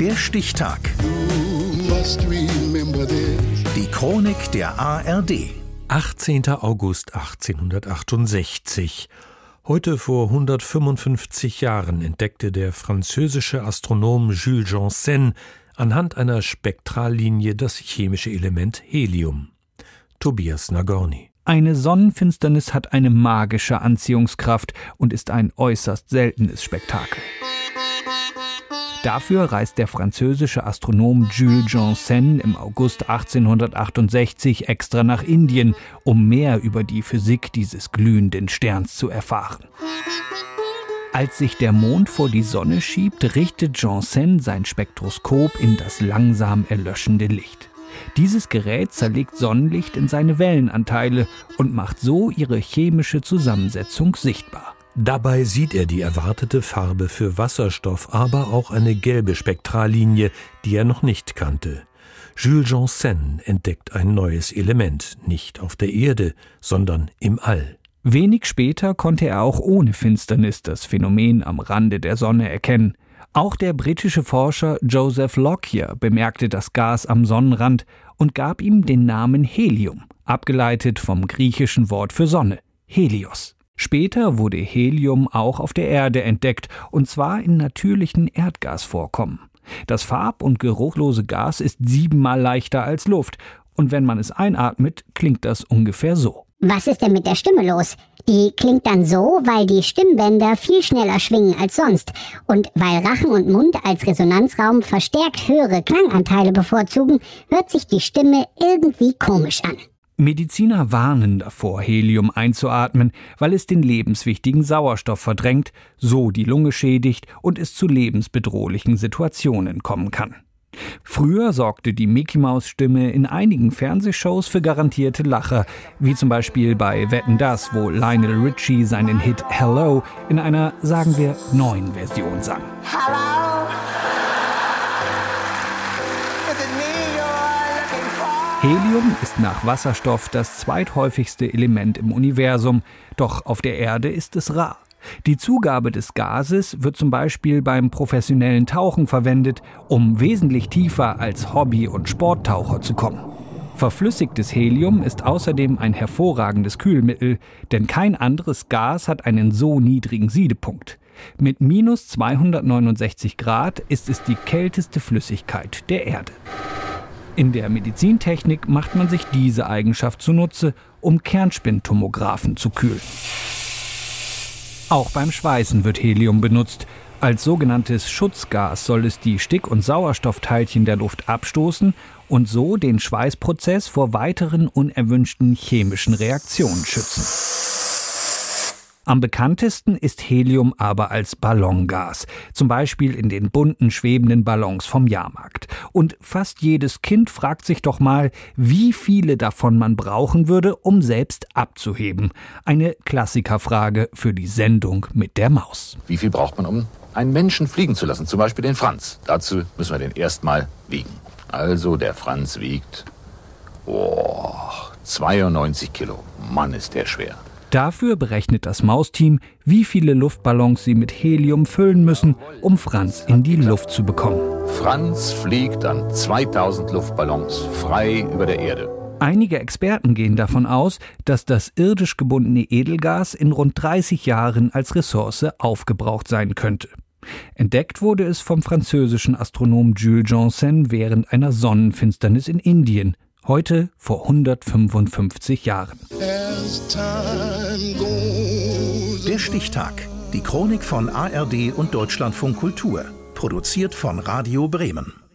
Der Stichtag. Die Chronik der ARD. 18. August 1868. Heute vor 155 Jahren entdeckte der französische Astronom Jules Janssen anhand einer Spektrallinie das chemische Element Helium. Tobias Nagorny. Eine Sonnenfinsternis hat eine magische Anziehungskraft und ist ein äußerst seltenes Spektakel. Dafür reist der französische Astronom Jules Janssen im August 1868 extra nach Indien, um mehr über die Physik dieses glühenden Sterns zu erfahren. Als sich der Mond vor die Sonne schiebt, richtet Janssen sein Spektroskop in das langsam erlöschende Licht. Dieses Gerät zerlegt Sonnenlicht in seine Wellenanteile und macht so ihre chemische Zusammensetzung sichtbar. Dabei sieht er die erwartete Farbe für Wasserstoff, aber auch eine gelbe Spektrallinie, die er noch nicht kannte. Jules Janssen entdeckt ein neues Element, nicht auf der Erde, sondern im All. Wenig später konnte er auch ohne Finsternis das Phänomen am Rande der Sonne erkennen. Auch der britische Forscher Joseph Lockyer bemerkte das Gas am Sonnenrand und gab ihm den Namen Helium, abgeleitet vom griechischen Wort für Sonne, Helios. Später wurde Helium auch auf der Erde entdeckt, und zwar in natürlichen Erdgasvorkommen. Das farb- und geruchlose Gas ist siebenmal leichter als Luft, und wenn man es einatmet, klingt das ungefähr so. Was ist denn mit der Stimme los? Die klingt dann so, weil die Stimmbänder viel schneller schwingen als sonst und weil Rachen und Mund als Resonanzraum verstärkt höhere Klanganteile bevorzugen, hört sich die Stimme irgendwie komisch an. Mediziner warnen davor, Helium einzuatmen, weil es den lebenswichtigen Sauerstoff verdrängt, so die Lunge schädigt und es zu lebensbedrohlichen Situationen kommen kann. Früher sorgte die Mickey-Maus-Stimme in einigen Fernsehshows für garantierte Lacher, wie zum Beispiel bei Wetten Das, wo Lionel Richie seinen Hit Hello in einer, sagen wir, neuen Version sang. Hello. Helium ist nach Wasserstoff das zweithäufigste Element im Universum, doch auf der Erde ist es rar. Die Zugabe des Gases wird zum Beispiel beim professionellen Tauchen verwendet, um wesentlich tiefer als Hobby- und Sporttaucher zu kommen. Verflüssigtes Helium ist außerdem ein hervorragendes Kühlmittel, denn kein anderes Gas hat einen so niedrigen Siedepunkt. Mit minus 269 Grad ist es die kälteste Flüssigkeit der Erde. In der Medizintechnik macht man sich diese Eigenschaft zunutze, um Kernspintomographen zu kühlen. Auch beim Schweißen wird Helium benutzt. Als sogenanntes Schutzgas soll es die Stick- und Sauerstoffteilchen der Luft abstoßen und so den Schweißprozess vor weiteren unerwünschten chemischen Reaktionen schützen. Am bekanntesten ist Helium aber als Ballongas, zum Beispiel in den bunten schwebenden Ballons vom Jahrmarkt. Und fast jedes Kind fragt sich doch mal, wie viele davon man brauchen würde, um selbst abzuheben. Eine Klassikerfrage für die Sendung mit der Maus. Wie viel braucht man, um einen Menschen fliegen zu lassen, zum Beispiel den Franz? Dazu müssen wir den erstmal wiegen. Also der Franz wiegt oh, 92 Kilo. Mann, ist der schwer. Dafür berechnet das Mausteam, wie viele Luftballons sie mit Helium füllen müssen, um Franz in die Luft zu bekommen. Franz fliegt an 2000 Luftballons frei über der Erde. Einige Experten gehen davon aus, dass das irdisch gebundene Edelgas in rund 30 Jahren als Ressource aufgebraucht sein könnte. Entdeckt wurde es vom französischen Astronom Jules Janssen während einer Sonnenfinsternis in Indien Heute vor 155 Jahren. Der Stichtag. Die Chronik von ARD und Deutschlandfunk Kultur. Produziert von Radio Bremen.